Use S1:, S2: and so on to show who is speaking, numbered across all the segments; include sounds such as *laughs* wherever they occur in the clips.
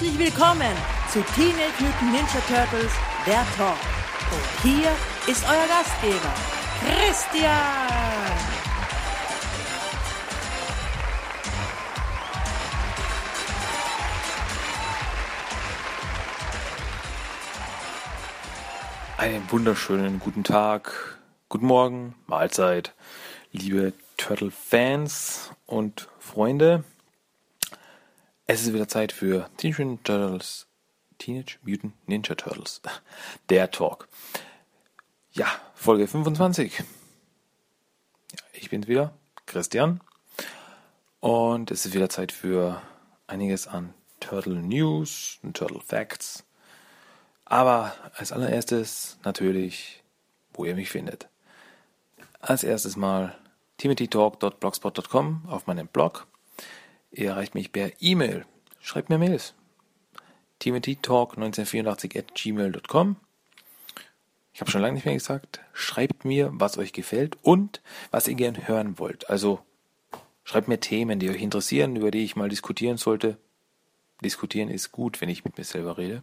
S1: Herzlich willkommen zu Teenage Mutant Ninja Turtles, der Talk. Und hier ist euer Gastgeber, Christian.
S2: Einen wunderschönen guten Tag, guten Morgen, Mahlzeit, liebe Turtle-Fans und Freunde. Es ist wieder Zeit für Teenage Mutant Turtles, Teenage Mutant Ninja Turtles, *laughs* der Talk. Ja, Folge 25. Ja, ich bin's wieder, Christian. Und es ist wieder Zeit für einiges an Turtle News und Turtle Facts. Aber als allererstes natürlich, wo ihr mich findet. Als erstes mal timothytalk.blogspot.com auf meinem Blog. Ihr erreicht mich per E-Mail. Schreibt mir Mails. timothytalk1984 at gmail.com. Ich habe schon lange nicht mehr gesagt. Schreibt mir, was euch gefällt und was ihr gern hören wollt. Also schreibt mir Themen, die euch interessieren, über die ich mal diskutieren sollte. Diskutieren ist gut, wenn ich mit mir selber rede.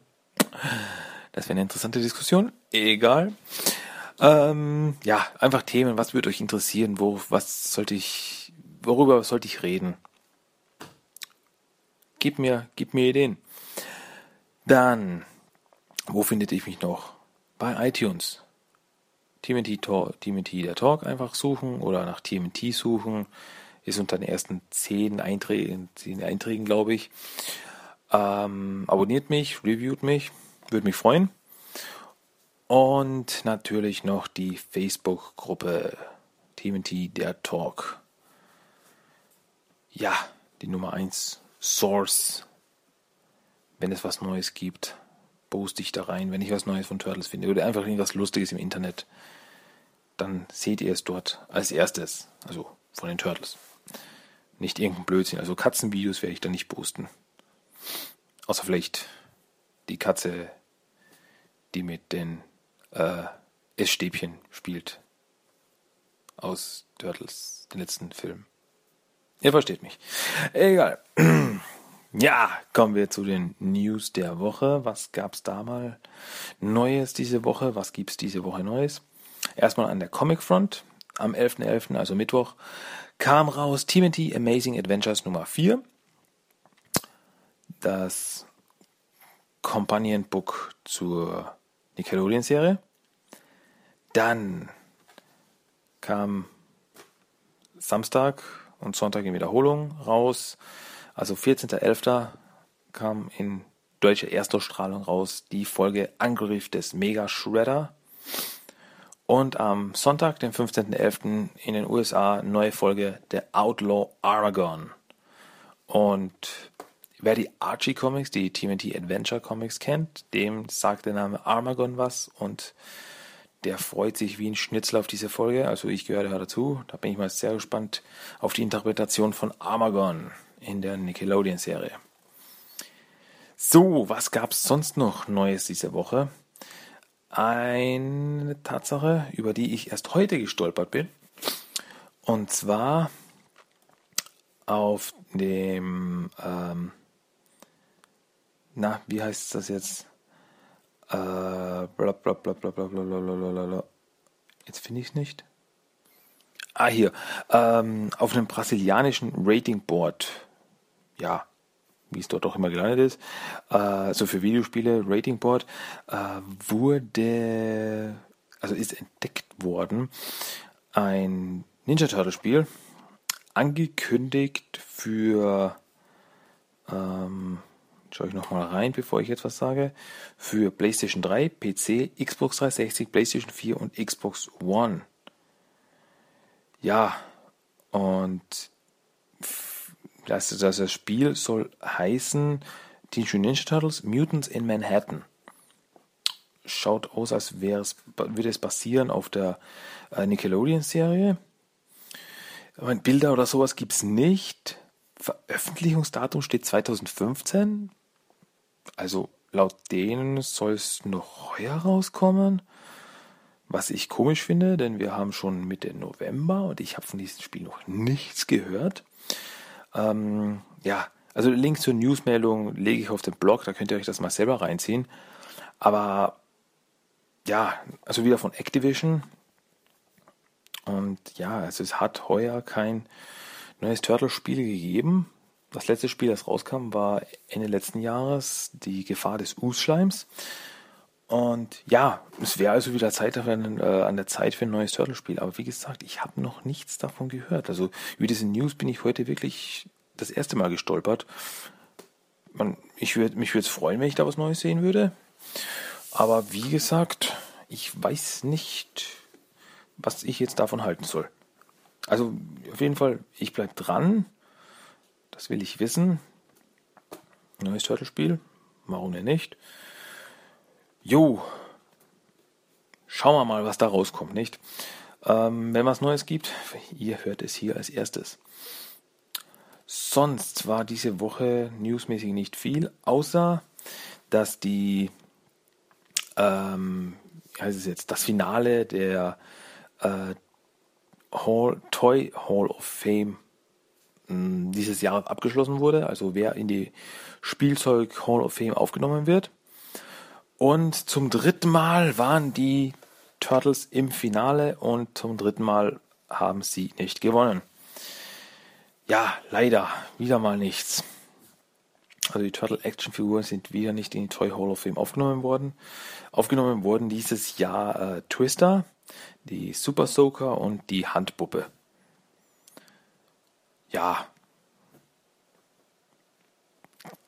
S2: Das wäre eine interessante Diskussion. Egal. Ähm, ja, einfach Themen. Was würde euch interessieren? Wo, was sollte ich, worüber sollte ich reden? Gib mir, gib mir Ideen. Dann, wo findet ich mich noch? Bei iTunes. TMT, TMT der Talk einfach suchen oder nach TMT suchen. Ist unter den ersten zehn Einträgen, zehn Einträgen glaube ich. Ähm, abonniert mich, reviewt mich, würde mich freuen. Und natürlich noch die Facebook-Gruppe TMT der Talk. Ja, die Nummer 1 Source. Wenn es was Neues gibt, poste ich da rein. Wenn ich was Neues von Turtles finde oder einfach irgendwas Lustiges im Internet, dann seht ihr es dort als erstes. Also von den Turtles. Nicht irgendein Blödsinn. Also Katzenvideos werde ich da nicht posten. Außer vielleicht die Katze, die mit den äh, Essstäbchen spielt. Aus Turtles, den letzten Film. Ihr versteht mich. Egal. *clears throat* Ja, kommen wir zu den News der Woche. Was gab's da mal Neues diese Woche? Was gibt's diese Woche Neues? Erstmal an der Comic Front. Am 11.11., .11., also Mittwoch, kam raus TMT Amazing Adventures Nummer 4. Das Companion Book zur Nickelodeon-Serie. Dann kam Samstag und Sonntag in Wiederholung raus. Also 14.11. kam in deutscher Erstausstrahlung raus die Folge Angriff des Mega Shredder. Und am Sonntag, den 15.11. in den USA, neue Folge der Outlaw Aragon. Und wer die Archie Comics, die TMT Adventure Comics kennt, dem sagt der Name Armagon was und der freut sich wie ein Schnitzel auf diese Folge. Also ich gehöre da dazu. Da bin ich mal sehr gespannt auf die Interpretation von Armagon in der Nickelodeon-Serie. So, was gab es sonst noch Neues diese Woche? Eine Tatsache, über die ich erst heute gestolpert bin. Und zwar auf dem, ähm, na, wie heißt das jetzt? Äh, bla bla bla bla bla bla bla bla bla. Jetzt finde ich es nicht. Ah, hier. Ähm, auf einem brasilianischen Rating Board. Ja, wie es dort auch immer gelandet ist. Äh, also für Videospiele, Rating Board, äh, wurde, also ist entdeckt worden, ein Ninja Turtle Spiel, angekündigt für ähm, Schaue ich nochmal rein, bevor ich jetzt was sage. Für PlayStation 3, PC, Xbox 360, PlayStation 4 und Xbox One. Ja, Und das, das Spiel soll heißen Teenage Ninja Turtles Mutants in Manhattan. Schaut aus, als wäre es, würde es basieren auf der äh, Nickelodeon-Serie. Bilder oder sowas gibt es nicht. Veröffentlichungsdatum steht 2015. Also laut denen soll es noch heuer rauskommen. Was ich komisch finde, denn wir haben schon Mitte November und ich habe von diesem Spiel noch nichts gehört. Ähm, ja, also Link zur Newsmeldung lege ich auf den Blog, da könnt ihr euch das mal selber reinziehen. Aber ja, also wieder von Activision. Und ja, also es hat heuer kein neues Turtle-Spiel gegeben. Das letzte Spiel, das rauskam, war Ende letzten Jahres die Gefahr des Us-Schleims. Und ja, es wäre also wieder Zeit äh, an der Zeit für ein neues Turtle-Spiel. Aber wie gesagt, ich habe noch nichts davon gehört. Also über diese News bin ich heute wirklich das erste Mal gestolpert. Man, ich würd, mich würde es freuen, wenn ich da was Neues sehen würde. Aber wie gesagt, ich weiß nicht, was ich jetzt davon halten soll. Also auf jeden Fall, ich bleibe dran. Das will ich wissen. Neues Turtle-Spiel. Warum denn nicht? Jo, schauen wir mal, was da rauskommt, nicht? Ähm, wenn was Neues gibt, ihr hört es hier als erstes. Sonst war diese Woche newsmäßig nicht viel, außer dass die, ähm, wie heißt es jetzt, das Finale der äh, Hall, Toy Hall of Fame dieses Jahr abgeschlossen wurde, also wer in die Spielzeug Hall of Fame aufgenommen wird. Und zum dritten Mal waren die Turtles im Finale und zum dritten Mal haben sie nicht gewonnen. Ja, leider, wieder mal nichts. Also die Turtle Action Figuren sind wieder nicht in die Toy Hall of Fame aufgenommen worden. Aufgenommen wurden dieses Jahr äh, Twister, die Super Soaker und die Handpuppe. Ja,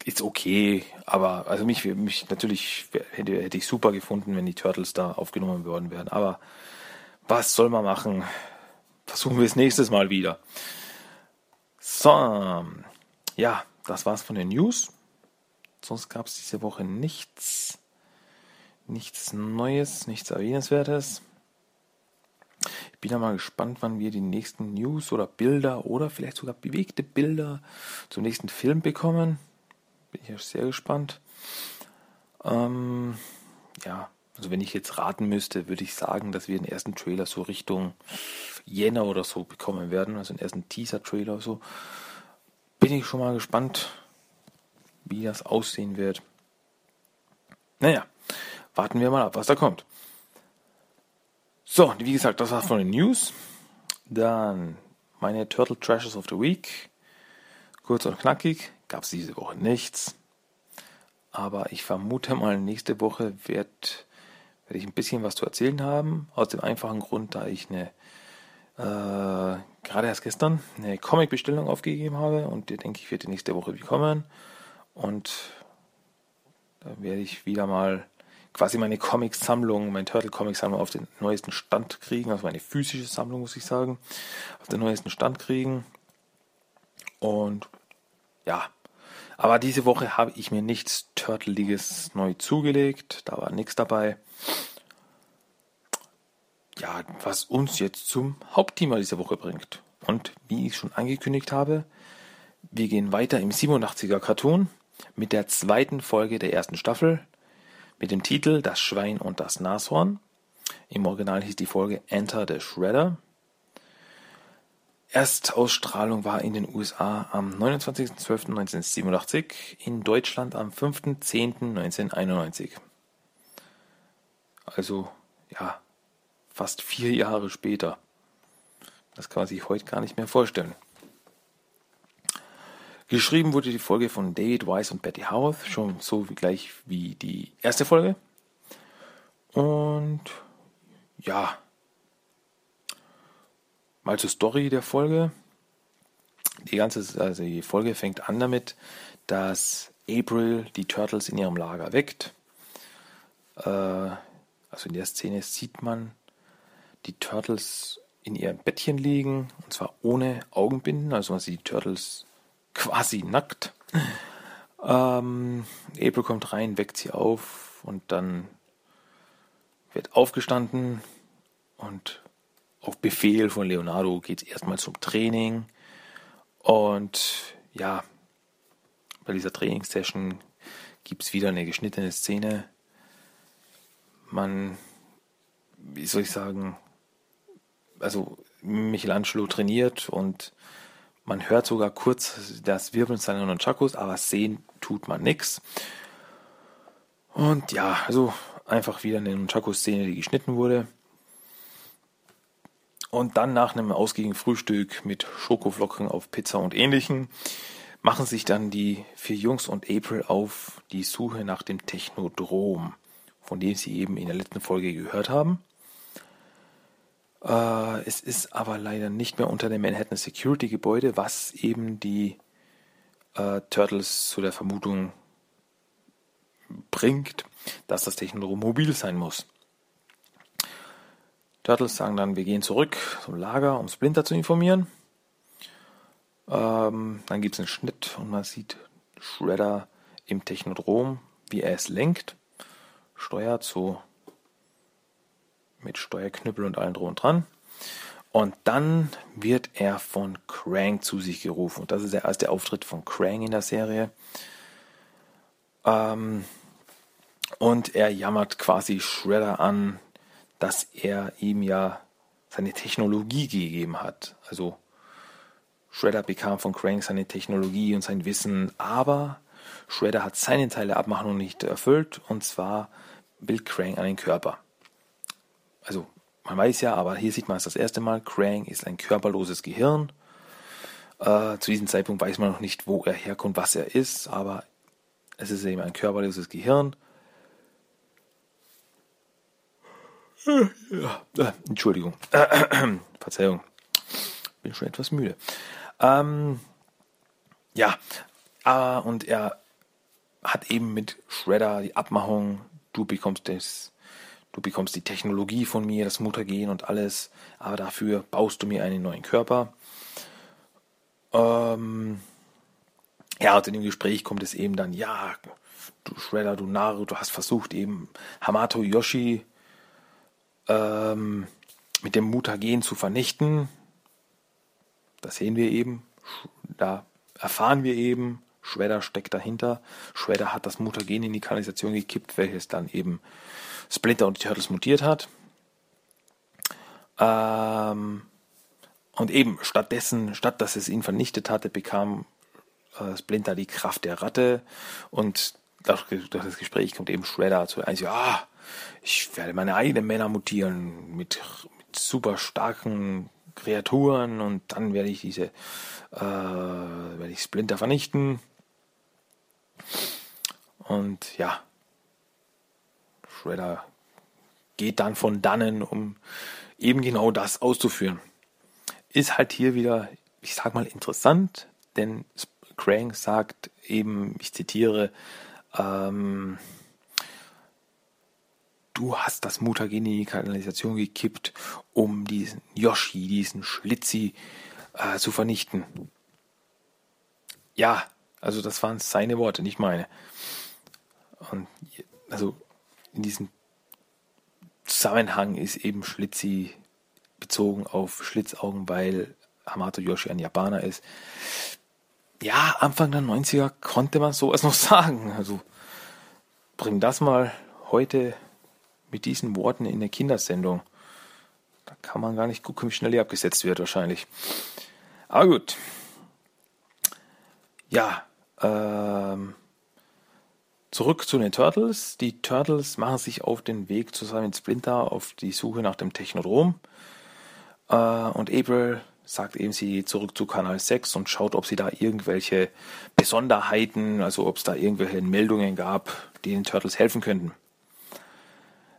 S2: ist okay, aber also mich, mich natürlich hätte, hätte ich super gefunden, wenn die Turtles da aufgenommen worden wären. Aber was soll man machen? Versuchen wir es nächstes Mal wieder. So, ja, das war's von den News. Sonst gab es diese Woche nichts, nichts Neues, nichts Erwähnenswertes. Ich bin ja mal gespannt, wann wir die nächsten News oder Bilder oder vielleicht sogar bewegte Bilder zum nächsten Film bekommen. Bin ich ja sehr gespannt. Ähm, ja, also wenn ich jetzt raten müsste, würde ich sagen, dass wir den ersten Trailer so Richtung Jänner oder so bekommen werden, also den ersten Teaser-Trailer so. Bin ich schon mal gespannt, wie das aussehen wird. Naja, warten wir mal ab, was da kommt. So, wie gesagt, das war's von den News. Dann meine Turtle Trashes of the Week. Kurz und knackig gab es diese Woche nichts. Aber ich vermute mal, nächste Woche wird, werde ich ein bisschen was zu erzählen haben. Aus dem einfachen Grund, da ich eine, äh, gerade erst gestern eine Comic-Bestellung aufgegeben habe und die denke ich, wird die nächste Woche bekommen. Und da werde ich wieder mal quasi meine Comic-Sammlung, meine Turtle-Comic-Sammlung auf den neuesten Stand kriegen, also meine physische Sammlung, muss ich sagen, auf den neuesten Stand kriegen. Und ja, aber diese Woche habe ich mir nichts Turtleiges neu zugelegt. Da war nichts dabei. Ja, was uns jetzt zum Hauptthema dieser Woche bringt. Und wie ich schon angekündigt habe, wir gehen weiter im 87er Cartoon mit der zweiten Folge der ersten Staffel mit dem Titel Das Schwein und das Nashorn. Im Original hieß die Folge Enter the Shredder. Erstausstrahlung war in den USA am 29.12.1987, in Deutschland am 5.10.1991. Also, ja, fast vier Jahre später. Das kann man sich heute gar nicht mehr vorstellen. Geschrieben wurde die Folge von David Weiss und Betty Howarth, schon so wie gleich wie die erste Folge. Und ja, Mal zur Story der Folge. Die ganze also die Folge fängt an damit, dass April die Turtles in ihrem Lager weckt. Äh, also in der Szene sieht man die Turtles in ihrem Bettchen liegen, und zwar ohne Augenbinden, also man sieht die Turtles quasi nackt. Ähm, April kommt rein, weckt sie auf und dann wird aufgestanden und auf Befehl von Leonardo geht es erstmal zum Training. Und ja, bei dieser Trainingssession gibt es wieder eine geschnittene Szene. Man, wie soll ich sagen, also Michelangelo trainiert und man hört sogar kurz das Wirbeln seiner Nunchakus, aber sehen tut man nichts. Und ja, also einfach wieder eine Nunchaku-Szene, die geschnitten wurde. Und dann nach einem ausgiebigen Frühstück mit Schokoflocken auf Pizza und ähnlichem machen sich dann die vier Jungs und April auf die Suche nach dem Technodrom, von dem sie eben in der letzten Folge gehört haben. Äh, es ist aber leider nicht mehr unter dem Manhattan Security Gebäude, was eben die äh, Turtles zu der Vermutung bringt, dass das Technodrom mobil sein muss. Turtles sagen dann, wir gehen zurück zum Lager, um Splinter zu informieren. Ähm, dann gibt es einen Schnitt und man sieht Shredder im Technodrom, wie er es lenkt, steuert so mit Steuerknüppel und allem drum und dran. Und dann wird er von Krang zu sich gerufen. Und das ist der erste Auftritt von Krang in der Serie. Ähm, und er jammert quasi Shredder an, dass er ihm ja seine Technologie gegeben hat. Also Shredder bekam von Krang seine Technologie und sein Wissen, aber Shredder hat seine Teile Abmachung nicht erfüllt und zwar will Krang einen Körper. Also man weiß ja, aber hier sieht man es das erste Mal, Krang ist ein körperloses Gehirn. Äh, zu diesem Zeitpunkt weiß man noch nicht, wo er herkommt, was er ist, aber es ist eben ein körperloses Gehirn. Ja, äh, Entschuldigung. *coughs* Verzeihung. Bin schon etwas müde. Ähm, ja, äh, und er hat eben mit Shredder die Abmachung, du bekommst das, du bekommst die Technologie von mir, das Muttergen und alles, aber dafür baust du mir einen neuen Körper. Ähm, ja, und in dem Gespräch kommt es eben dann, ja, du Shredder, du Naru, du hast versucht eben Hamato Yoshi ähm, mit dem Mutagen zu vernichten. Das sehen wir eben. Da erfahren wir eben, Shredder steckt dahinter. Shredder hat das Mutagen in die Kanalisation gekippt, welches dann eben Splinter und die Turtles mutiert hat. Ähm, und eben stattdessen, statt dass es ihn vernichtet hatte, bekam äh, Splinter die Kraft der Ratte und durch, durch das Gespräch kommt eben Shredder zu einem, ja, ich werde meine eigenen Männer mutieren mit, mit super starken Kreaturen und dann werde ich diese, äh, werde ich Splinter vernichten. Und ja, Shredder geht dann von dannen, um eben genau das auszuführen. Ist halt hier wieder, ich sag mal, interessant, denn Krang sagt eben, ich zitiere, ähm, du hast das Mutagen in die Kanalisation gekippt, um diesen Yoshi, diesen Schlitzi äh, zu vernichten. Ja, also das waren seine Worte, nicht meine. Und also in diesem Zusammenhang ist eben Schlitzi bezogen auf Schlitzaugen, weil Hamato Yoshi ein Japaner ist. Ja, Anfang der 90er konnte man sowas *laughs* noch sagen. Also bring das mal heute mit diesen Worten in der Kindersendung. Da kann man gar nicht gucken, wie schnell die abgesetzt wird wahrscheinlich. Aber gut. Ja, ähm, zurück zu den Turtles. Die Turtles machen sich auf den Weg zusammen mit Splinter auf die Suche nach dem Technodrom. Äh, und April sagt eben, sie zurück zu Kanal 6 und schaut, ob sie da irgendwelche Besonderheiten, also ob es da irgendwelche Meldungen gab, die den Turtles helfen könnten.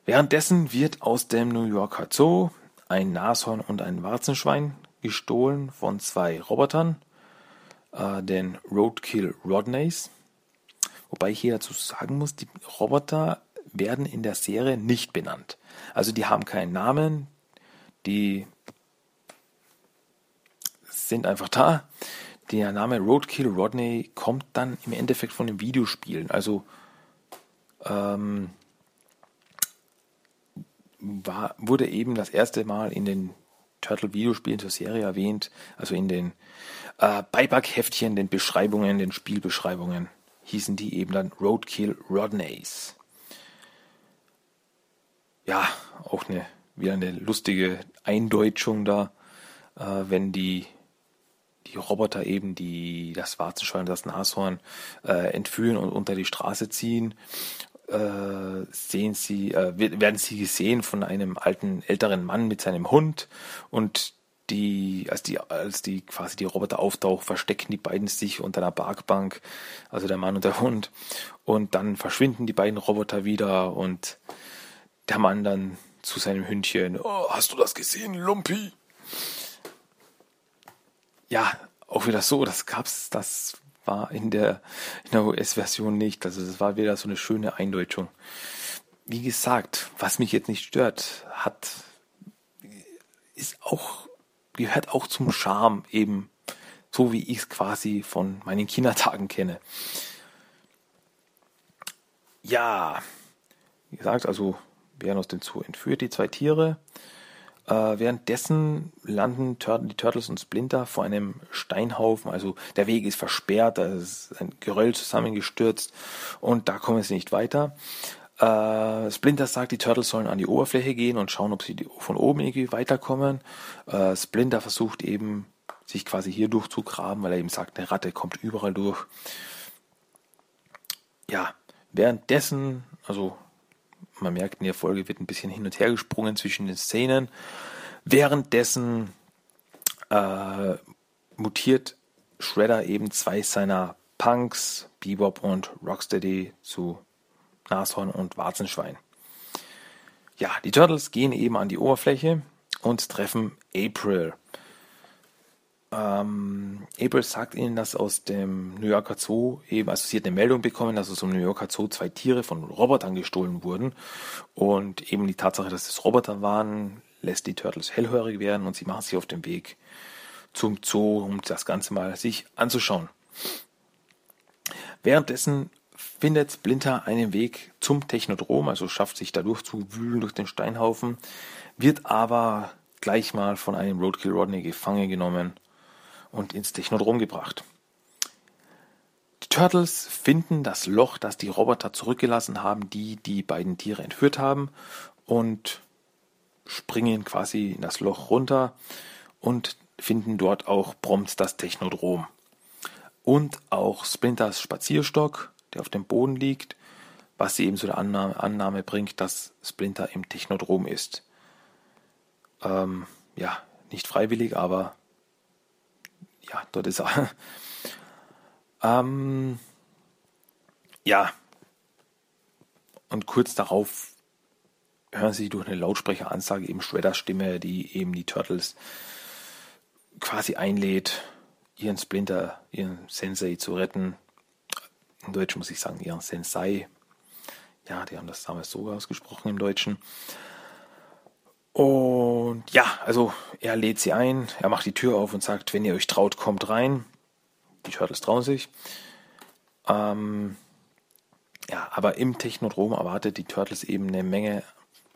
S2: Währenddessen wird aus dem New Yorker Zoo ein Nashorn und ein Warzenschwein gestohlen von zwei Robotern, äh, den Roadkill Rodneys. Wobei ich hier dazu sagen muss, die Roboter werden in der Serie nicht benannt. Also die haben keinen Namen, die sind einfach da. Der Name Roadkill Rodney kommt dann im Endeffekt von den Videospielen. Also ähm, war, wurde eben das erste Mal in den Turtle-Videospielen zur Serie erwähnt, also in den äh, Beipackheftchen, den Beschreibungen, den Spielbeschreibungen hießen die eben dann Roadkill Rodneys. Ja, auch eine, wieder eine lustige Eindeutschung da, äh, wenn die, die Roboter eben die, das Warzenschwein das Nashorn äh, entführen und unter die Straße ziehen äh, sehen sie, äh, werden sie gesehen von einem alten, älteren Mann mit seinem Hund und die, als die, als die quasi die Roboter auftauchen, verstecken die beiden sich unter einer Parkbank, also der Mann und der Hund, und dann verschwinden die beiden Roboter wieder und der Mann dann zu seinem Hündchen, oh, hast du das gesehen, Lumpi? Ja, auch wieder so, das gab's, das war in der, in der US-Version nicht. Also das war wieder so eine schöne Eindeutschung. Wie gesagt, was mich jetzt nicht stört, hat, ist auch, gehört auch zum Charme eben, so wie ich es quasi von meinen Kindertagen kenne. Ja, wie gesagt, also werden aus dem Zoo entführt, die zwei Tiere. Äh, währenddessen landen die Turtles und Splinter vor einem Steinhaufen. Also der Weg ist versperrt, da ist ein Geröll zusammengestürzt und da kommen sie nicht weiter. Äh, Splinter sagt, die Turtles sollen an die Oberfläche gehen und schauen, ob sie von oben irgendwie weiterkommen. Äh, Splinter versucht eben, sich quasi hier durchzugraben, weil er eben sagt, eine Ratte kommt überall durch. Ja, währenddessen, also man merkt, in der Folge wird ein bisschen hin und her gesprungen zwischen den Szenen. Währenddessen äh, mutiert Shredder eben zwei seiner Punks, Bebop und Rocksteady, zu Nashorn und Warzenschwein. Ja, die Turtles gehen eben an die Oberfläche und treffen April. Ähm, April sagt ihnen, dass aus dem New Yorker Zoo eben, also sie hat eine Meldung bekommen, dass aus dem New Yorker Zoo zwei Tiere von Robotern gestohlen wurden. Und eben die Tatsache, dass es Roboter waren, lässt die Turtles hellhörig werden und sie machen sich auf den Weg zum Zoo, um das Ganze mal sich anzuschauen. Währenddessen findet Splinter einen Weg zum Technodrom, also schafft sich dadurch zu wühlen durch den Steinhaufen, wird aber gleich mal von einem Roadkill Rodney gefangen genommen und ins Technodrom gebracht. Die Turtles finden das Loch, das die Roboter zurückgelassen haben, die die beiden Tiere entführt haben und springen quasi in das Loch runter und finden dort auch prompt das Technodrom. Und auch Splinters Spazierstock, der auf dem Boden liegt, was sie eben zu der Annahme, Annahme bringt, dass Splinter im Technodrom ist. Ähm, ja, nicht freiwillig, aber ja, dort ist er. *laughs* ähm, ja. Und kurz darauf hören Sie durch eine Lautsprecheransage eben Shredders Stimme, die eben die Turtles quasi einlädt, ihren Splinter, ihren Sensei zu retten. In Deutsch muss ich sagen, ihren Sensei. Ja, die haben das damals so ausgesprochen im Deutschen. Und ja, also er lädt sie ein, er macht die Tür auf und sagt, wenn ihr euch traut, kommt rein. Die Turtles trauen sich. Ähm, ja, aber im Technodrom erwartet die Turtles eben eine Menge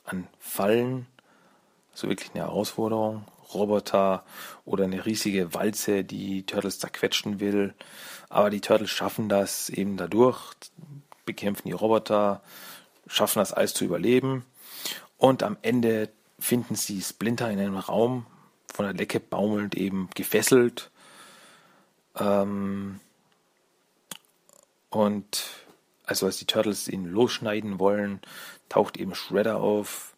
S2: an Fallen. So wirklich eine Herausforderung. Roboter oder eine riesige Walze, die Turtles zerquetschen will. Aber die Turtles schaffen das eben dadurch, bekämpfen die Roboter, schaffen das alles zu überleben. Und am Ende finden sie Splinter in einem Raum, von der Lecke baumelnd eben gefesselt. Ähm und also als die Turtles ihn losschneiden wollen, taucht eben Shredder auf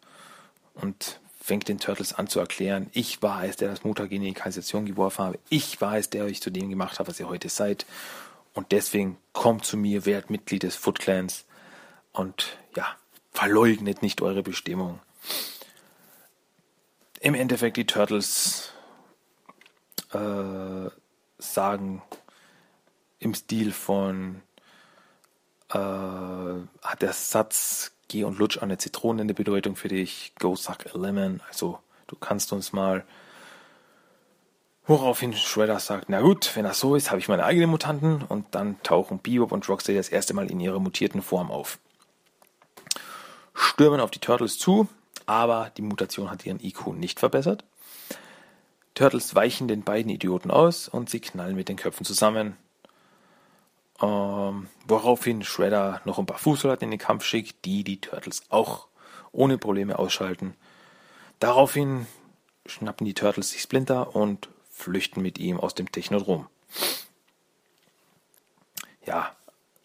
S2: und fängt den Turtles an zu erklären, ich war es, der das Mutagen in die Kanalisation geworfen habe, ich war es, der euch zu dem gemacht hat, was ihr heute seid. Und deswegen kommt zu mir, werdet Mitglied des Foot Clans und ja, verleugnet nicht eure Bestimmung im Endeffekt die Turtles äh, sagen im Stil von äh, hat der Satz Geh und lutsch eine Zitrone eine Bedeutung für dich, go suck a lemon, also du kannst uns mal Woraufhin Shredder sagt, na gut, wenn das so ist, habe ich meine eigenen Mutanten und dann tauchen Bebop und Rocksteady das erste Mal in ihrer mutierten Form auf. Stürmen auf die Turtles zu, aber die Mutation hat ihren IQ nicht verbessert. Turtles weichen den beiden Idioten aus und sie knallen mit den Köpfen zusammen. Ähm, woraufhin Shredder noch ein paar Fußsoldaten in den Kampf schickt, die die Turtles auch ohne Probleme ausschalten. Daraufhin schnappen die Turtles sich Splinter und flüchten mit ihm aus dem Technodrom. Ja,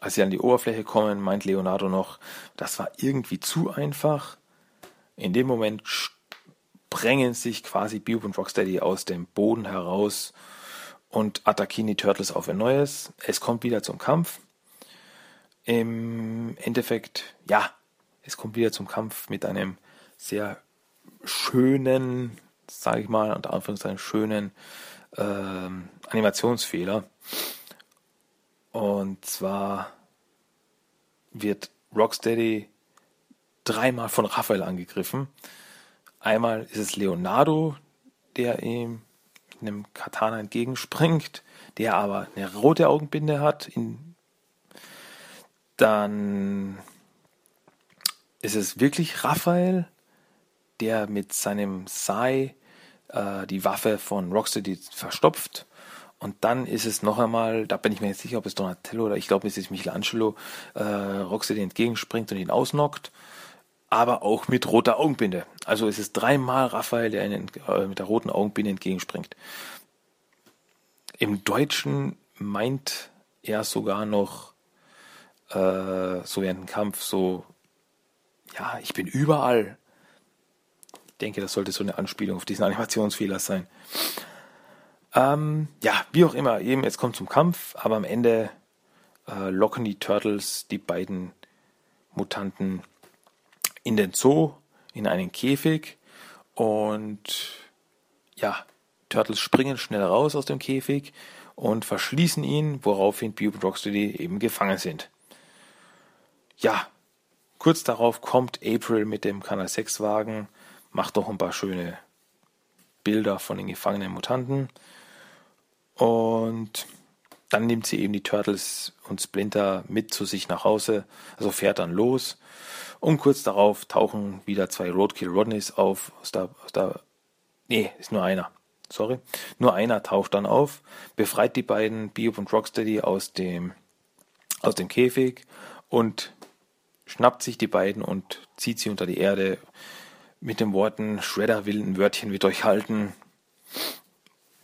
S2: als sie an die Oberfläche kommen, meint Leonardo noch, das war irgendwie zu einfach. In dem Moment sprengen sich quasi Bebop und Rocksteady aus dem Boden heraus und attackieren die Turtles auf ein neues. Es kommt wieder zum Kampf. Im Endeffekt, ja, es kommt wieder zum Kampf mit einem sehr schönen, sage ich mal, unter Anführungszeichen schönen ähm, Animationsfehler. Und zwar wird Rocksteady dreimal von Raphael angegriffen. Einmal ist es Leonardo, der ihm einem Katana entgegenspringt, der aber eine rote Augenbinde hat. Dann ist es wirklich Raphael, der mit seinem Sai äh, die Waffe von Rocksteady verstopft. Und dann ist es noch einmal, da bin ich mir jetzt sicher, ob es Donatello oder ich glaube, es ist Michelangelo, äh, Rocksteady entgegenspringt und ihn ausnockt, aber auch mit roter Augenbinde. Also es ist dreimal Raphael, der ihn äh, mit der roten Augenbinde entgegenspringt. Im Deutschen meint er sogar noch äh, so während dem Kampf so, ja, ich bin überall denke, das sollte so eine Anspielung auf diesen Animationsfehler sein. Ähm, ja, wie auch immer, eben, jetzt kommt zum Kampf, aber am Ende äh, locken die Turtles die beiden Mutanten in den Zoo, in einen Käfig und ja, Turtles springen schnell raus aus dem Käfig und verschließen ihn, woraufhin Bebop und Rocksteady eben gefangen sind. Ja, kurz darauf kommt April mit dem Kanal 6 Wagen macht doch ein paar schöne Bilder von den gefangenen Mutanten. Und dann nimmt sie eben die Turtles und Splinter mit zu sich nach Hause, also fährt dann los. Und kurz darauf tauchen wieder zwei Roadkill Rodneys auf. Aus der, nee, ist nur einer. Sorry. Nur einer taucht dann auf, befreit die beiden, Bebop und Rocksteady, aus dem, aus dem Käfig und schnappt sich die beiden und zieht sie unter die Erde, mit den Worten Shredder will ein Wörtchen mit euch halten.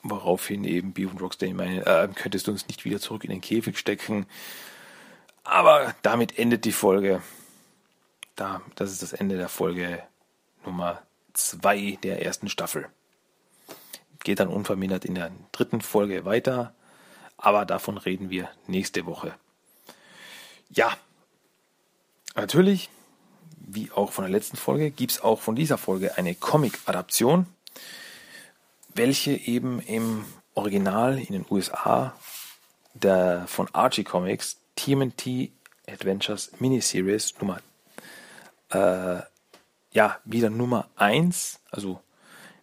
S2: Woraufhin eben Beef und Rocksteady meinen, äh, könntest du uns nicht wieder zurück in den Käfig stecken. Aber damit endet die Folge. Da, das ist das Ende der Folge Nummer 2 der ersten Staffel. Geht dann unvermindert in der dritten Folge weiter. Aber davon reden wir nächste Woche. Ja, natürlich wie auch von der letzten Folge, gibt es auch von dieser Folge eine Comic-Adaption, welche eben im Original in den USA der von Archie Comics TMNT Adventures Miniseries Nummer äh, ja wieder Nummer 1, also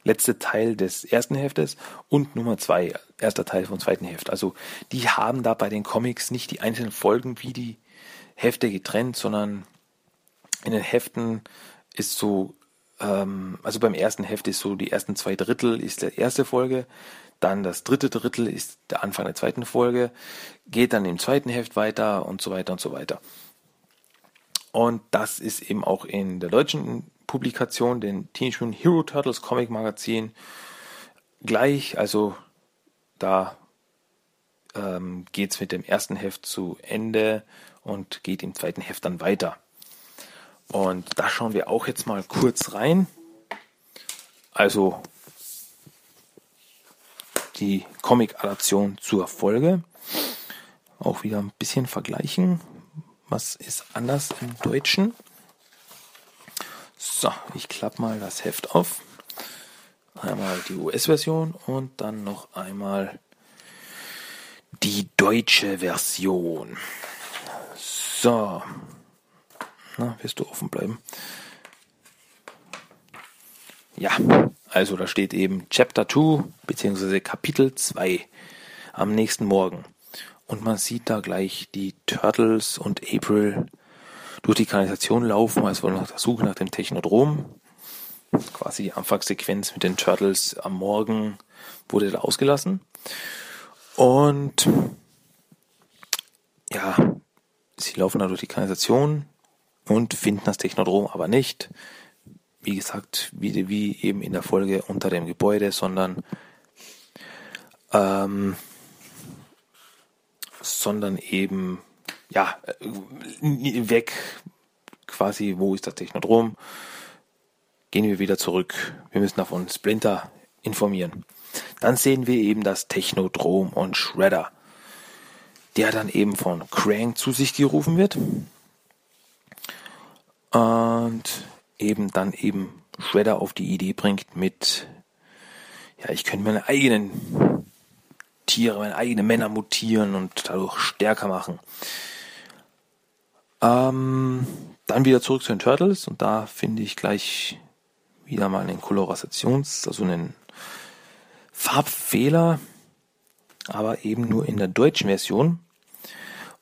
S2: letzte Teil des ersten Heftes und Nummer 2, erster Teil vom zweiten Heft. Also die haben da bei den Comics nicht die einzelnen Folgen wie die Hefte getrennt, sondern in den Heften ist so, ähm, also beim ersten Heft ist so, die ersten zwei Drittel ist die erste Folge, dann das dritte Drittel ist der Anfang der zweiten Folge, geht dann im zweiten Heft weiter und so weiter und so weiter. Und das ist eben auch in der deutschen Publikation, den Teenage Mutant Hero Turtles Comic Magazin, gleich. Also da ähm, geht es mit dem ersten Heft zu Ende und geht im zweiten Heft dann weiter. Und da schauen wir auch jetzt mal kurz rein. Also die Comic-Adaption zur Folge. Auch wieder ein bisschen vergleichen. Was ist anders im Deutschen? So, ich klappe mal das Heft auf. Einmal die US-Version und dann noch einmal die deutsche Version. So, na, wirst du offen bleiben. Ja, Also da steht eben Chapter 2 beziehungsweise Kapitel 2 am nächsten Morgen. Und man sieht da gleich die Turtles und April durch die Kanalisation laufen, als wohl nach der Suche nach dem Technodrom. Quasi die Anfangssequenz mit den Turtles am Morgen wurde da ausgelassen. Und ja, sie laufen da durch die Kanalisation und finden das Technodrom aber nicht. Wie gesagt, wie, wie eben in der Folge unter dem Gebäude, sondern ähm, sondern eben ja äh, weg quasi, wo ist das Technodrom? Gehen wir wieder zurück. Wir müssen davon Splinter informieren. Dann sehen wir eben das Technodrom und Shredder, der dann eben von Krang zu sich gerufen wird. Und eben dann eben Shredder auf die Idee bringt mit, ja, ich könnte meine eigenen Tiere, meine eigenen Männer mutieren und dadurch stärker machen. Ähm, dann wieder zurück zu den Turtles und da finde ich gleich wieder mal einen Kolorations, also einen Farbfehler, aber eben nur in der deutschen Version.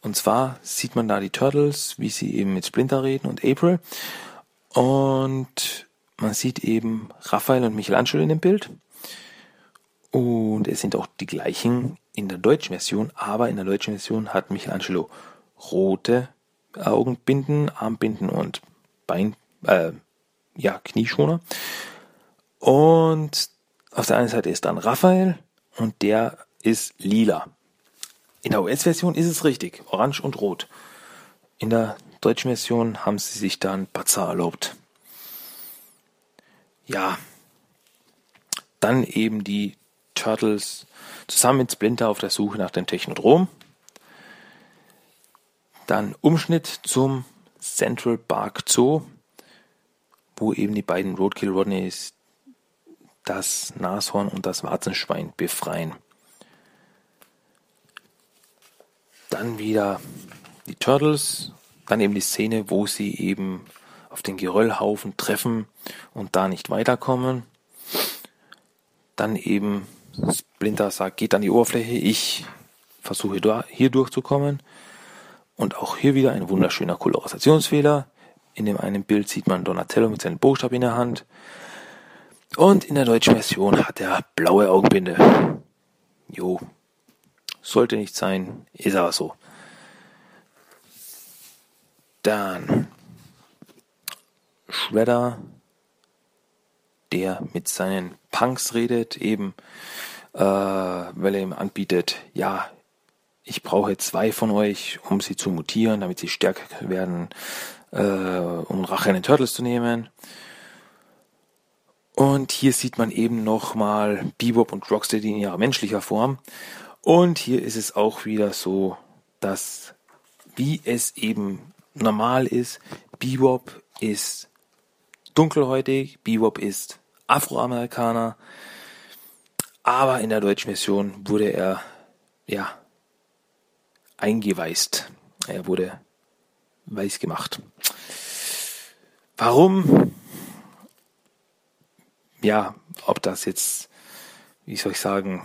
S2: Und zwar sieht man da die Turtles, wie sie eben mit Splinter reden und April. Und man sieht eben Raphael und Michelangelo in dem Bild. Und es sind auch die gleichen in der deutschen Version, aber in der deutschen Version hat Michelangelo rote Augenbinden, Armbinden und Bein, äh, ja, Knieschoner. Und auf der einen Seite ist dann Raphael und der ist lila. In der US-Version ist es richtig, orange und rot. In der deutschen Version haben sie sich dann Patzer erlaubt. Ja, dann eben die Turtles zusammen mit Splinter auf der Suche nach dem Technodrom. Dann Umschnitt zum Central Park Zoo, wo eben die beiden Roadkill Rodneys das Nashorn und das Warzenschwein befreien. Dann wieder die Turtles, dann eben die Szene, wo sie eben auf den Geröllhaufen treffen und da nicht weiterkommen. Dann eben Splinter sagt, geht an die Oberfläche, ich versuche hier durchzukommen. Und auch hier wieder ein wunderschöner Kolorisationsfehler. In dem einen Bild sieht man Donatello mit seinem Buchstaben in der Hand. Und in der deutschen Version hat er blaue Augenbinde. Jo. Sollte nicht sein, ist aber so. Dann Shredder, der mit seinen Punks redet, eben äh, weil er ihm anbietet, ja, ich brauche zwei von euch, um sie zu mutieren, damit sie stärker werden, äh, um Rache an den Turtles zu nehmen. Und hier sieht man eben nochmal Bebop und Rocksteady in ihrer menschlicher Form. Und hier ist es auch wieder so, dass, wie es eben normal ist, Bebop ist dunkelhäutig, Bebop ist Afroamerikaner, aber in der deutschen Version wurde er, ja, eingeweißt. Er wurde weiß gemacht. Warum? Ja, ob das jetzt, wie soll ich sagen,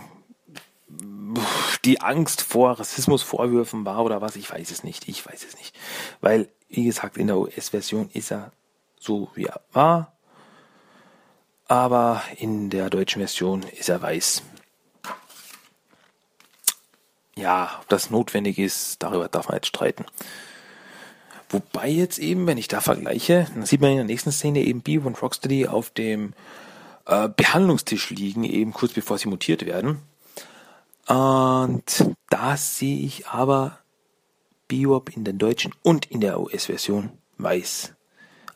S2: die Angst vor Rassismusvorwürfen war oder was, ich weiß es nicht. Ich weiß es nicht. Weil, wie gesagt, in der US-Version ist er so, wie er war aber in der deutschen Version ist er weiß. Ja, ob das notwendig ist, darüber darf man jetzt streiten. Wobei jetzt eben, wenn ich da vergleiche, dann sieht man in der nächsten Szene eben Bebop und Rocksteady auf dem äh, Behandlungstisch liegen, eben kurz bevor sie mutiert werden. Und da sehe ich aber Bebop in der deutschen und in der US-Version weiß.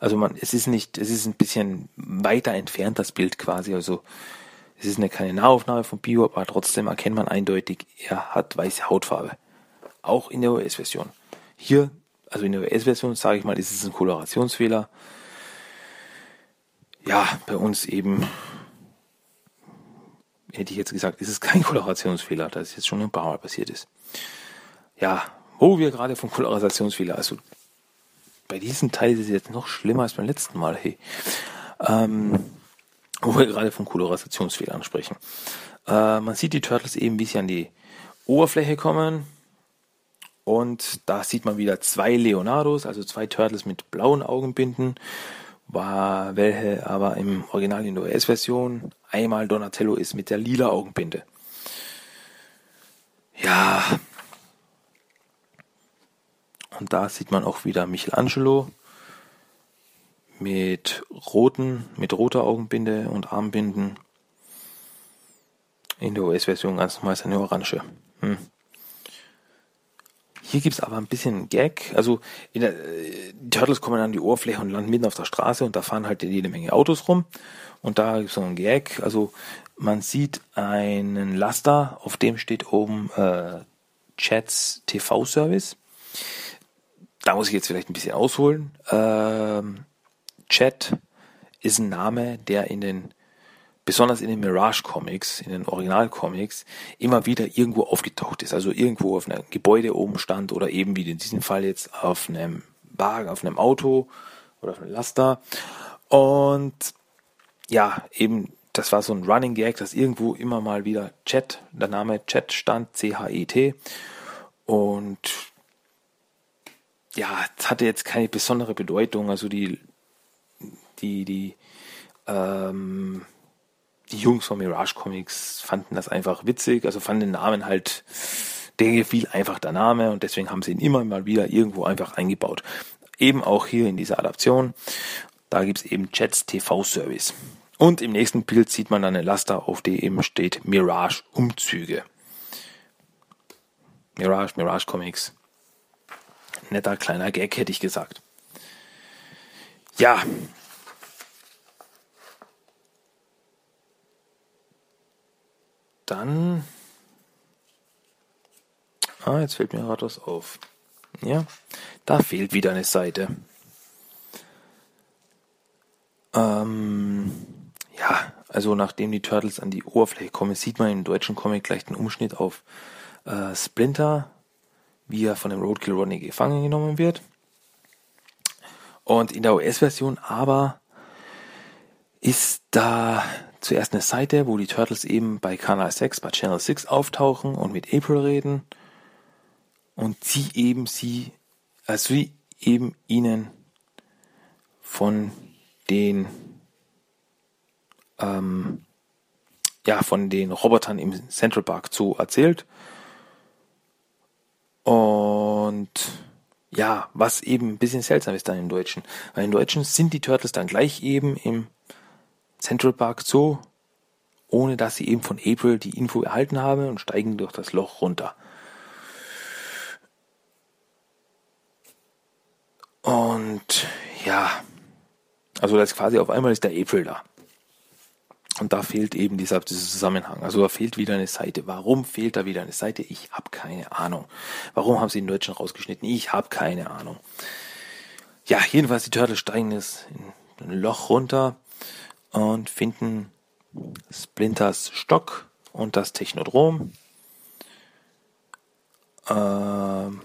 S2: Also man, es ist nicht, es ist ein bisschen weiter entfernt, das Bild quasi. Also es ist eine keine Nahaufnahme von Bio, aber trotzdem erkennt man eindeutig, er hat weiße Hautfarbe. Auch in der US-Version. Hier, also in der US-Version, sage ich mal, ist es ein Kolorationsfehler. Ja, bei uns eben, hätte ich jetzt gesagt, ist es kein *laughs* Kolorationsfehler, da es jetzt schon ein paar Mal passiert ist. Ja, wo wir gerade vom Kolorationsfehler, also bei diesem Teil ist es jetzt noch schlimmer als beim letzten Mal. Hey. Ähm, wo wir gerade von Kolorisationsfehlern sprechen. Äh, man sieht die Turtles eben, wie sie an die Oberfläche kommen. Und da sieht man wieder zwei Leonardos, also zwei Turtles mit blauen Augenbinden, war welche aber im Original in der US-Version einmal Donatello ist mit der lila Augenbinde. Ja. Und da sieht man auch wieder Michelangelo mit roten, mit roter Augenbinde und Armbinden. In der US-Version ganz normal ist eine orange. Hm. Hier gibt es aber ein bisschen Gag. Also der, die Turtles kommen an die Oberfläche und landen mitten auf der Straße und da fahren halt jede Menge Autos rum. Und da gibt es so ein Gag. Also man sieht einen Laster, auf dem steht oben äh, Chats TV-Service. Da muss ich jetzt vielleicht ein bisschen ausholen. Ähm, Chat ist ein Name, der in den besonders in den Mirage Comics, in den Original Comics, immer wieder irgendwo aufgetaucht ist. Also irgendwo auf einem Gebäude oben stand oder eben wie in diesem Fall jetzt auf einem Wagen, auf einem Auto oder auf einem Laster. Und ja, eben, das war so ein Running Gag, dass irgendwo immer mal wieder Chat, der Name Chat stand, C-H-E-T. Und ja, es hatte jetzt keine besondere Bedeutung. Also die, die, die, ähm, die Jungs von Mirage Comics fanden das einfach witzig, also fanden den Namen halt, der gefiel einfach der Name und deswegen haben sie ihn immer mal wieder irgendwo einfach eingebaut. Eben auch hier in dieser Adaption. Da gibt's eben Chats TV Service. Und im nächsten Bild sieht man dann eine Laster, auf der eben steht Mirage Umzüge. Mirage, Mirage Comics. Netter kleiner Gag, hätte ich gesagt. Ja, Dann. Ah, jetzt fällt mir gerade was auf. Ja, da fehlt wieder eine Seite. Ähm, ja, also nachdem die Turtles an die Oberfläche kommen, sieht man im deutschen Comic gleich den Umschnitt auf äh, Splinter, wie er von dem Roadkill Ronnie gefangen genommen wird. Und in der US-Version aber ist da zuerst eine Seite, wo die Turtles eben bei Kanal 6, bei Channel 6 auftauchen und mit April reden und sie eben sie, also sie eben ihnen von den ähm, ja von den Robotern im Central Park Zoo erzählt und ja, was eben ein bisschen seltsam ist dann im Deutschen. Weil im Deutschen sind die Turtles dann gleich eben im Central Park Zoo, ohne dass sie eben von April die Info erhalten haben und steigen durch das Loch runter. Und ja, also das quasi auf einmal ist der April da. Und da fehlt eben dieser, dieser Zusammenhang. Also da fehlt wieder eine Seite. Warum fehlt da wieder eine Seite? Ich habe keine Ahnung. Warum haben sie den Deutschen rausgeschnitten? Ich habe keine Ahnung. Ja, jedenfalls die Turtles steigen jetzt in ein Loch runter und finden Splinters Stock und das Technodrom. Ähm,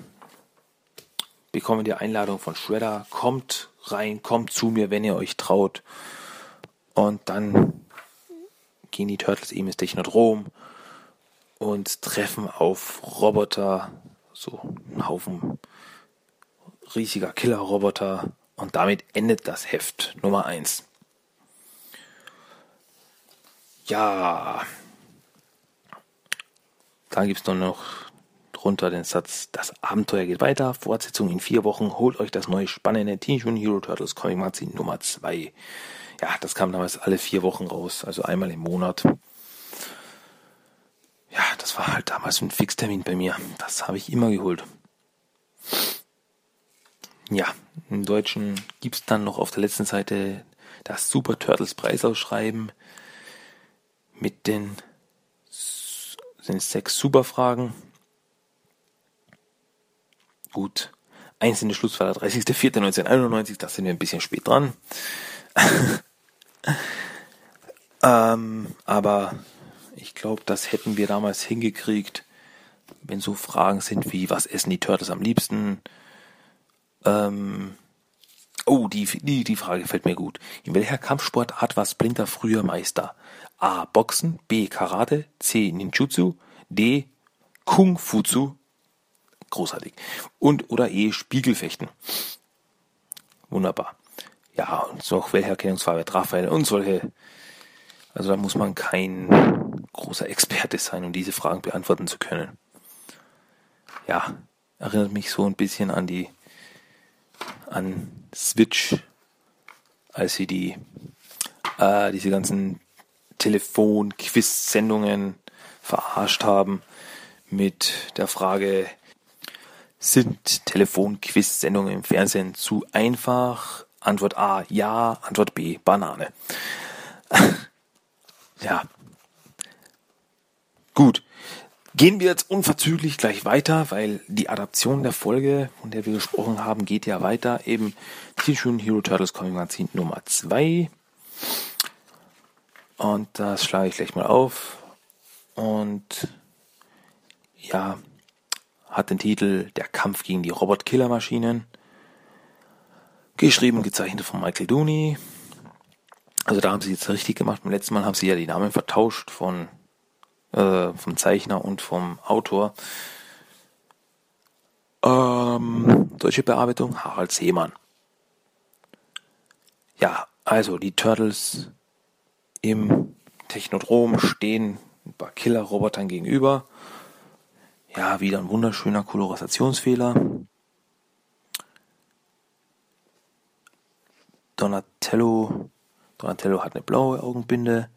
S2: bekommen die Einladung von Shredder. Kommt rein, kommt zu mir, wenn ihr euch traut. Und dann die Turtles eben ins Technodrom und treffen auf Roboter, so einen Haufen riesiger Killer-Roboter. Und damit endet das Heft Nummer 1. Ja. Dann gibt es noch drunter den Satz, das Abenteuer geht weiter, Fortsetzung in vier Wochen, holt euch das neue spannende Teenage Mutant Hero Turtles Comic Magazin Nummer 2. Ja, das kam damals alle vier Wochen raus, also einmal im Monat. Ja, das war halt damals ein Fixtermin bei mir. Das habe ich immer geholt. Ja, im Deutschen gibt es dann noch auf der letzten Seite das Super Turtles Preisausschreiben mit den sind sechs Superfragen. Gut. Einzelne Schluss war der 30.04.1991, da sind wir ein bisschen spät dran. *laughs* ähm, aber ich glaube, das hätten wir damals hingekriegt, wenn so Fragen sind wie, was essen die Turtles am liebsten? Ähm, Oh, die, die, die Frage fällt mir gut. In welcher Kampfsportart war Splinter früher Meister? A. Boxen, B. Karate, C. Ninjutsu, D. Kung Fuzu. Großartig. Und oder E. Spiegelfechten. Wunderbar. Ja, und noch welche Erkennungsfarbe Raphael und solche. Also da muss man kein großer Experte sein, um diese Fragen beantworten zu können. Ja, erinnert mich so ein bisschen an die an Switch, als sie die äh, diese ganzen Telefon-Quiz-Sendungen verarscht haben mit der Frage, sind Telefon-Quiz-Sendungen im Fernsehen zu einfach? Antwort A, ja. Antwort B, Banane. *laughs* ja. Gut. Gehen wir jetzt unverzüglich gleich weiter, weil die Adaption der Folge, von der wir gesprochen haben, geht ja weiter. Eben Teenage Mutant Hero Turtles Comic Magazin Nummer 2. Und das schlage ich gleich mal auf. Und ja, hat den Titel Der Kampf gegen die Robot-Killer-Maschinen. Geschrieben gezeichnet von Michael Dooney. Also da haben sie jetzt richtig gemacht. Beim letzten Mal haben sie ja die Namen vertauscht von äh, vom Zeichner und vom Autor. Ähm, deutsche Bearbeitung Harald Seemann. Ja, also die Turtles im Technodrom stehen ein paar Killer-Robotern gegenüber. Ja, wieder ein wunderschöner Kolorisationsfehler. Donatello, Donatello hat eine blaue Augenbinde.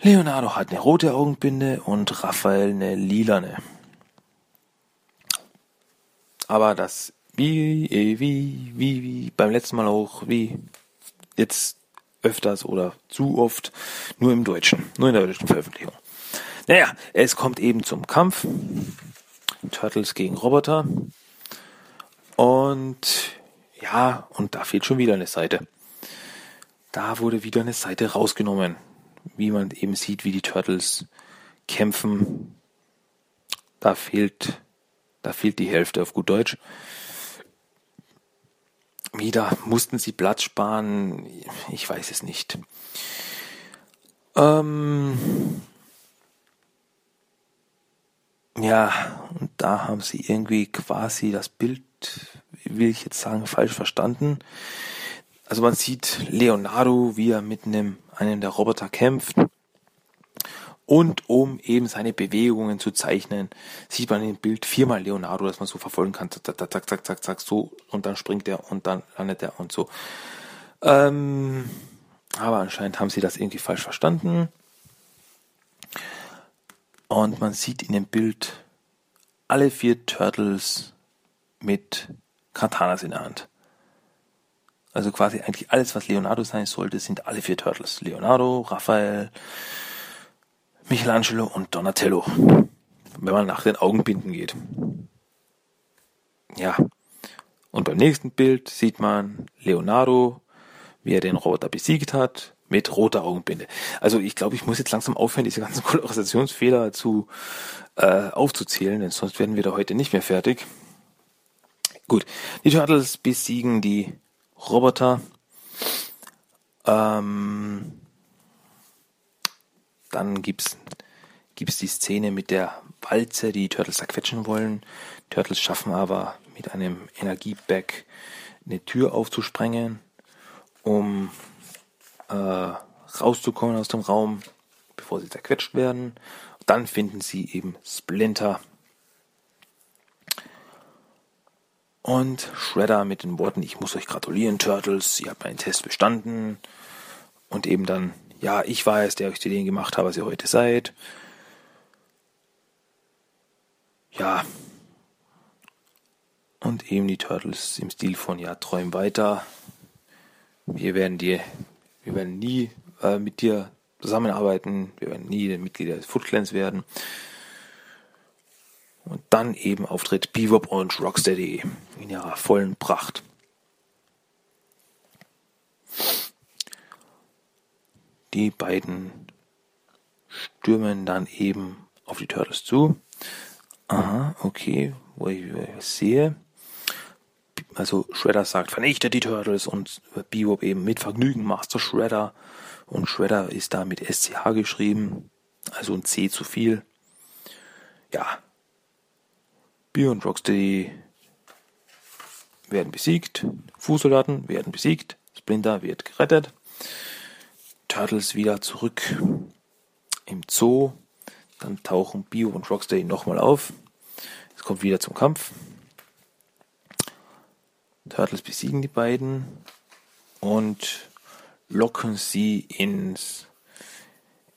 S2: Leonardo hat eine rote Augenbinde und Raphael eine lilane. Aber das wie, wie, wie, wie beim letzten Mal auch, wie jetzt öfters oder zu oft nur im Deutschen, nur in der deutschen Veröffentlichung. Naja, es kommt eben zum Kampf. Turtles gegen Roboter. Und ja, und da fehlt schon wieder eine Seite. Da wurde wieder eine Seite rausgenommen wie man eben sieht, wie die Turtles kämpfen, da fehlt, da fehlt die Hälfte auf gut Deutsch. Wieder mussten sie Platz sparen, ich weiß es nicht. Ähm, ja, und da haben sie irgendwie quasi das Bild, will ich jetzt sagen, falsch verstanden. Also man sieht Leonardo, wie er mit einem, einem der Roboter kämpft. Und um eben seine Bewegungen zu zeichnen, sieht man im Bild viermal Leonardo, dass man so verfolgen kann. Zack, zack, zack, zack, so. Und dann springt er und dann landet er und so. Ähm, aber anscheinend haben sie das irgendwie falsch verstanden. Und man sieht in dem Bild alle vier Turtles mit Katanas in der Hand. Also quasi eigentlich alles, was Leonardo sein sollte, sind alle vier Turtles. Leonardo, Raphael, Michelangelo und Donatello. Wenn man nach den Augenbinden geht. Ja. Und beim nächsten Bild sieht man Leonardo, wie er den Roboter besiegt hat, mit roter Augenbinde. Also ich glaube, ich muss jetzt langsam aufhören, diese ganzen *laughs* Kolorisationsfehler zu äh, aufzuzählen, denn sonst werden wir da heute nicht mehr fertig. Gut, die Turtles besiegen die Roboter. Ähm, dann gibt's gibt's die Szene mit der Walze, die, die Turtles zerquetschen wollen. Turtles schaffen aber mit einem Energiebag eine Tür aufzusprengen, um äh, rauszukommen aus dem Raum, bevor sie zerquetscht werden. Dann finden sie eben Splinter Und Shredder mit den Worten, ich muss euch gratulieren, Turtles, ihr habt meinen Test bestanden. Und eben dann, ja, ich war es, der euch zu denen gemacht habe, was ihr heute seid. Ja. Und eben die Turtles im Stil von, ja, träum weiter. Wir werden dir, wir werden nie äh, mit dir zusammenarbeiten. Wir werden nie Mitglieder des Foot Clans werden. Und dann eben auftritt Bebop und Rocksteady in ihrer vollen Pracht. Die beiden stürmen dann eben auf die Turtles zu. Aha, okay, wo ich, sehe. Also Shredder sagt, vernichtet die Turtles und Bebop eben mit Vergnügen Master Shredder. Und Shredder ist da mit SCH geschrieben, also ein C zu viel. Ja. Bio und Rocksteady werden besiegt. Fußsoldaten werden besiegt. Splinter wird gerettet. Turtles wieder zurück im Zoo. Dann tauchen Bio und Rocksteady nochmal auf. Es kommt wieder zum Kampf. Turtles besiegen die beiden und locken sie ins,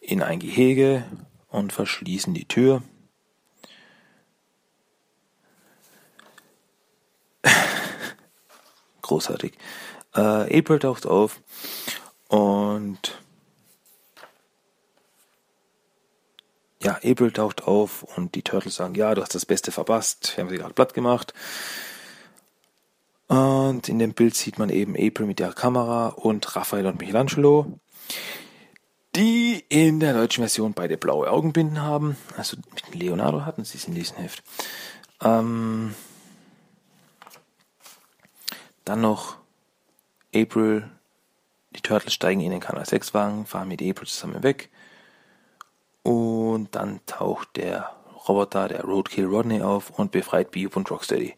S2: in ein Gehege und verschließen die Tür. Großartig. Äh, April taucht auf und ja, April taucht auf und die Turtles sagen, ja, du hast das Beste verpasst, wir haben sie gerade platt gemacht. Und in dem Bild sieht man eben April mit der Kamera und Raphael und Michelangelo, die in der deutschen Version beide blaue Augenbinden haben. Also mit Leonardo hatten sie es in diesem Heft. Ähm, dann noch April, die Turtles steigen in den Kanal 6 Wagen, fahren mit April zusammen weg. Und dann taucht der Roboter, der Roadkill Rodney auf und befreit Beep und Rocksteady.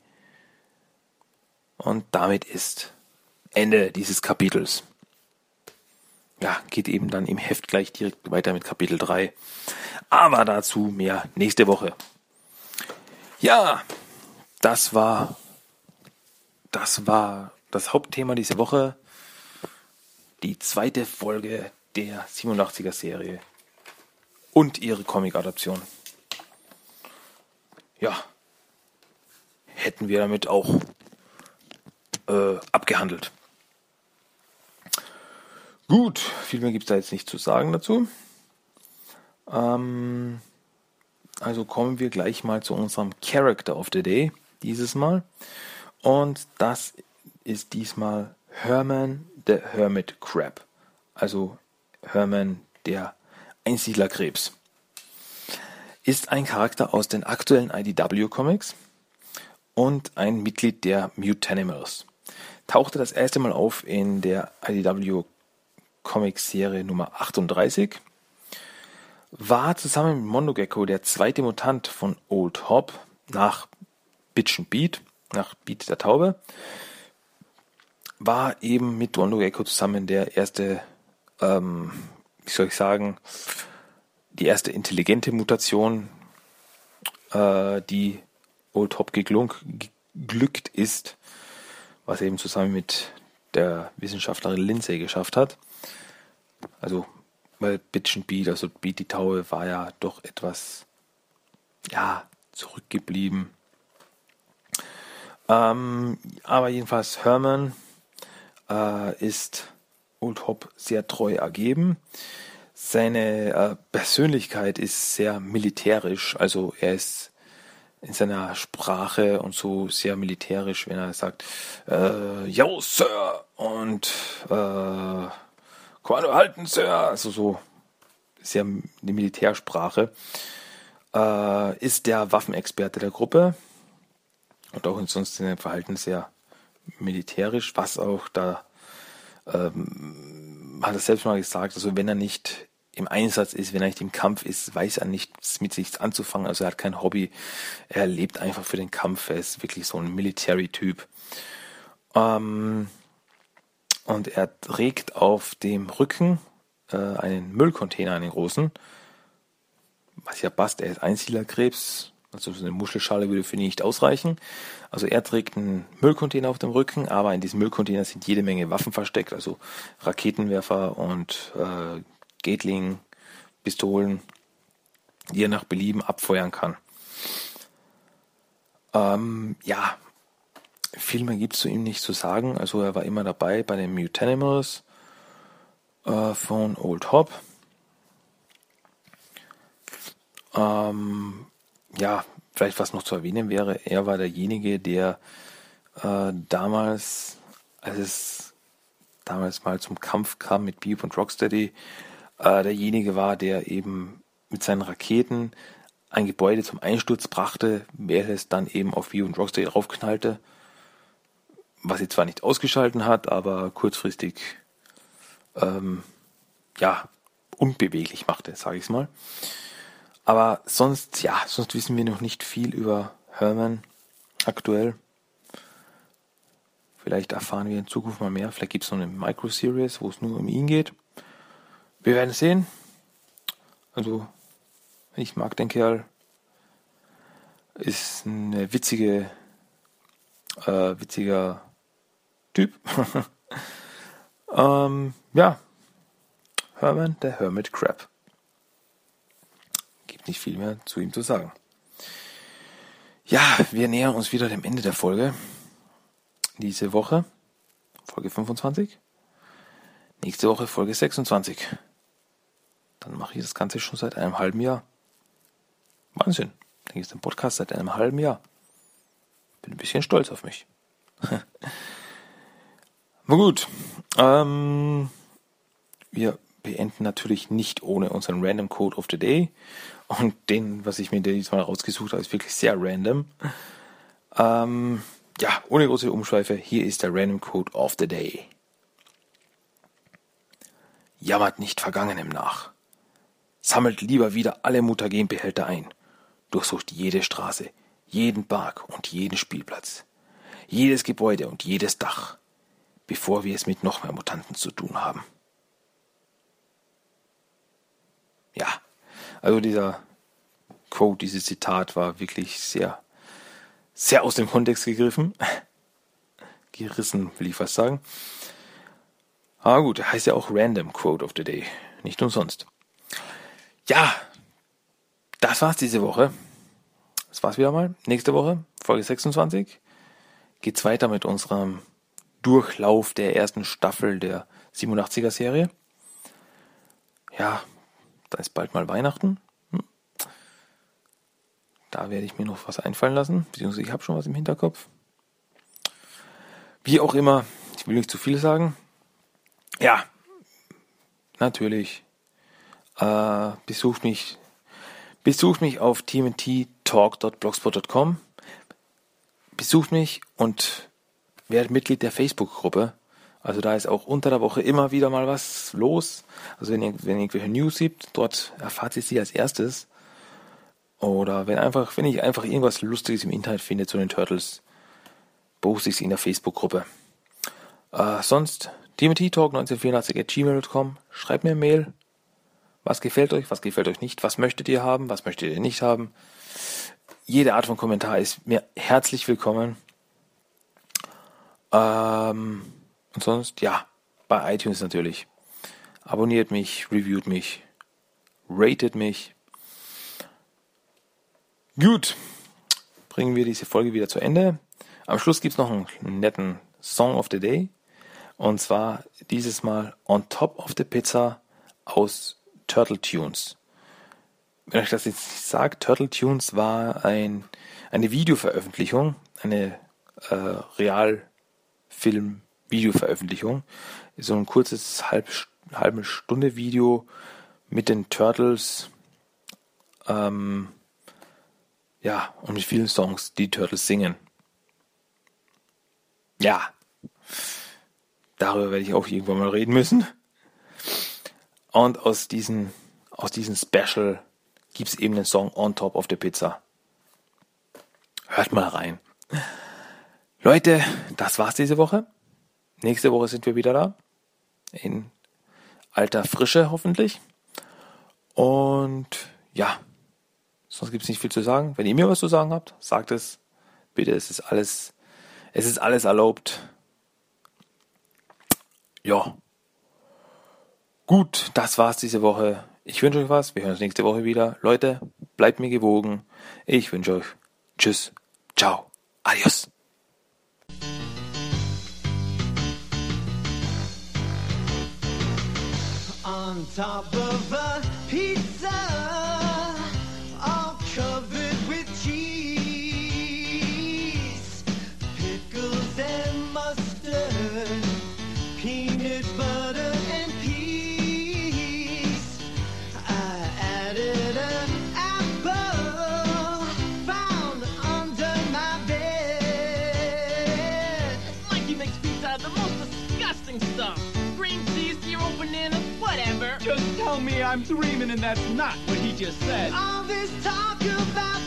S2: Und damit ist Ende dieses Kapitels. Ja, geht eben dann im Heft gleich direkt weiter mit Kapitel 3. Aber dazu mehr nächste Woche. Ja, das war, das war das Hauptthema dieser Woche. Die zweite Folge der 87er Serie und ihre Comic-Adaption. Ja, hätten wir damit auch äh, abgehandelt. Gut, viel mehr gibt es da jetzt nicht zu sagen dazu. Ähm, also kommen wir gleich mal zu unserem Character of the Day dieses Mal. Und das ist diesmal Herman the Hermit Crab. Also Herman der Einsiedlerkrebs. Ist ein Charakter aus den aktuellen IDW Comics und ein Mitglied der Mutanimals tauchte das erste Mal auf in der IDW Comics Serie Nummer 38, war zusammen mit Mondo Gecko der zweite Mutant von Old Hop nach Bitchen Beat, nach Beat der Taube, war eben mit Mondo Gecko zusammen der erste, ähm, wie soll ich sagen, die erste intelligente Mutation, äh, die Old Hop geglückt ist was eben zusammen mit der Wissenschaftlerin Lindsay geschafft hat. Also, weil Bitchen Beat, also Beat die Taue, war ja doch etwas, ja, zurückgeblieben. Ähm, aber jedenfalls Herman äh, ist Old Hop sehr treu ergeben. Seine äh, Persönlichkeit ist sehr militärisch, also er ist in seiner Sprache und so sehr militärisch, wenn er sagt, äh, yo, Sir, und äh, Kommando halten, Sir, also so sehr die Militärsprache, äh, ist der Waffenexperte der Gruppe und auch sonst in seinem Verhalten sehr militärisch, was auch da ähm, hat er selbst mal gesagt, also wenn er nicht im Einsatz ist, wenn er nicht im Kampf ist, weiß er nichts mit sich anzufangen. Also er hat kein Hobby. Er lebt einfach für den Kampf. Er ist wirklich so ein Military-Typ. Ähm, und er trägt auf dem Rücken äh, einen Müllcontainer, einen großen. Was ja passt, er ist Einsiedlerkrebs. Also so eine Muschelschale würde für ihn nicht ausreichen. Also er trägt einen Müllcontainer auf dem Rücken, aber in diesem Müllcontainer sind jede Menge Waffen versteckt, also Raketenwerfer und äh, Gatling, Pistolen, die er nach Belieben abfeuern kann. Ähm, ja, viel mehr gibt es zu ihm nicht zu sagen. Also er war immer dabei bei den Mutanimals äh, von Old Hop. Ähm, ja, vielleicht was noch zu erwähnen wäre, er war derjenige, der äh, damals, als es damals mal zum Kampf kam mit Beep und Rocksteady, äh, derjenige war, der eben mit seinen Raketen ein Gebäude zum Einsturz brachte, wer es dann eben auf View und Rocksteady draufknallte. was sie zwar nicht ausgeschalten hat, aber kurzfristig ähm, ja unbeweglich machte, sage ich mal. Aber sonst, ja, sonst wissen wir noch nicht viel über Herman aktuell. Vielleicht erfahren wir in Zukunft mal mehr. Vielleicht gibt es noch eine Micro-Series, wo es nur um ihn geht. Wir werden sehen. Also, ich mag den Kerl. Ist eine witzige, äh, witziger Typ. *laughs* ähm, ja. Herman, der Hermit Crab. Gibt nicht viel mehr zu ihm zu sagen. Ja, wir nähern uns wieder dem Ende der Folge diese Woche Folge 25. Nächste Woche Folge 26. Dann mache ich das Ganze schon seit einem halben Jahr. Wahnsinn. Dann gibt es den Podcast seit einem halben Jahr. Bin ein bisschen stolz auf mich. *laughs* Na gut. Ähm, wir beenden natürlich nicht ohne unseren Random Code of the Day. Und den, was ich mir diesmal rausgesucht habe, ist wirklich sehr random. Ähm, ja, ohne große Umschweife, hier ist der Random Code of the Day. Jammert nicht Vergangenem nach. Sammelt lieber wieder alle Mutagenbehälter ein. Durchsucht jede Straße, jeden Park und jeden Spielplatz. Jedes Gebäude und jedes Dach. Bevor wir es mit noch mehr Mutanten zu tun haben. Ja, also dieser Quote, dieses Zitat war wirklich sehr sehr aus dem Kontext gegriffen. *laughs* Gerissen, will ich fast sagen. Aber gut, heißt ja auch Random Quote of the Day. Nicht umsonst. Ja, das war's diese Woche. Das war's wieder mal. Nächste Woche, Folge 26, geht's weiter mit unserem Durchlauf der ersten Staffel der 87er Serie. Ja, da ist bald mal Weihnachten. Da werde ich mir noch was einfallen lassen, beziehungsweise ich habe schon was im Hinterkopf. Wie auch immer, ich will nicht zu viel sagen. Ja, natürlich. Äh, besucht mich, besucht mich auf tmnttalk.blogspot.com. Besucht mich und werdet Mitglied der Facebook-Gruppe. Also da ist auch unter der Woche immer wieder mal was los. Also wenn ihr, wenn ihr irgendwelche News gibt, dort erfahrt ihr sie als erstes. Oder wenn einfach, wenn ich einfach irgendwas Lustiges im Internet finde zu den Turtles, poste ich es in der Facebook-Gruppe. Äh, sonst, timothytalk1984 at gmail.com, schreibt mir eine Mail. Was gefällt euch, was gefällt euch nicht, was möchtet ihr haben, was möchtet ihr nicht haben. Jede Art von Kommentar ist mir herzlich willkommen. Ähm, und sonst, ja, bei iTunes natürlich. Abonniert mich, reviewt mich, ratet mich, Gut, bringen wir diese Folge wieder zu Ende. Am Schluss gibt es noch einen netten Song of the Day. Und zwar dieses Mal On Top of the Pizza aus Turtle Tunes. Wenn euch das jetzt nicht sagt, Turtle Tunes war ein, eine Videoveröffentlichung, eine äh, Realfilm-Videoveröffentlichung. So ein kurzes halb, halbe Stunde Video mit den Turtles. Ähm, ja, und mit vielen Songs, die Turtles singen. Ja, darüber werde ich auch irgendwann mal reden müssen. Und aus diesem aus diesem Special gibt es eben den Song On Top of the Pizza. Hört mal rein. Leute, das war's diese Woche. Nächste Woche sind wir wieder da. In alter Frische hoffentlich. Und ja, Sonst gibt es nicht viel zu sagen. Wenn ihr mir was zu sagen habt, sagt es. Bitte, es ist alles, es ist alles erlaubt. Ja. Gut, das war's diese Woche. Ich wünsche euch was. Wir hören uns nächste Woche wieder. Leute, bleibt mir gewogen. Ich wünsche euch Tschüss. Ciao. Adios.
S3: On top of a pizza.
S4: I'm dreaming, and that's not what he just said.
S3: All this talk about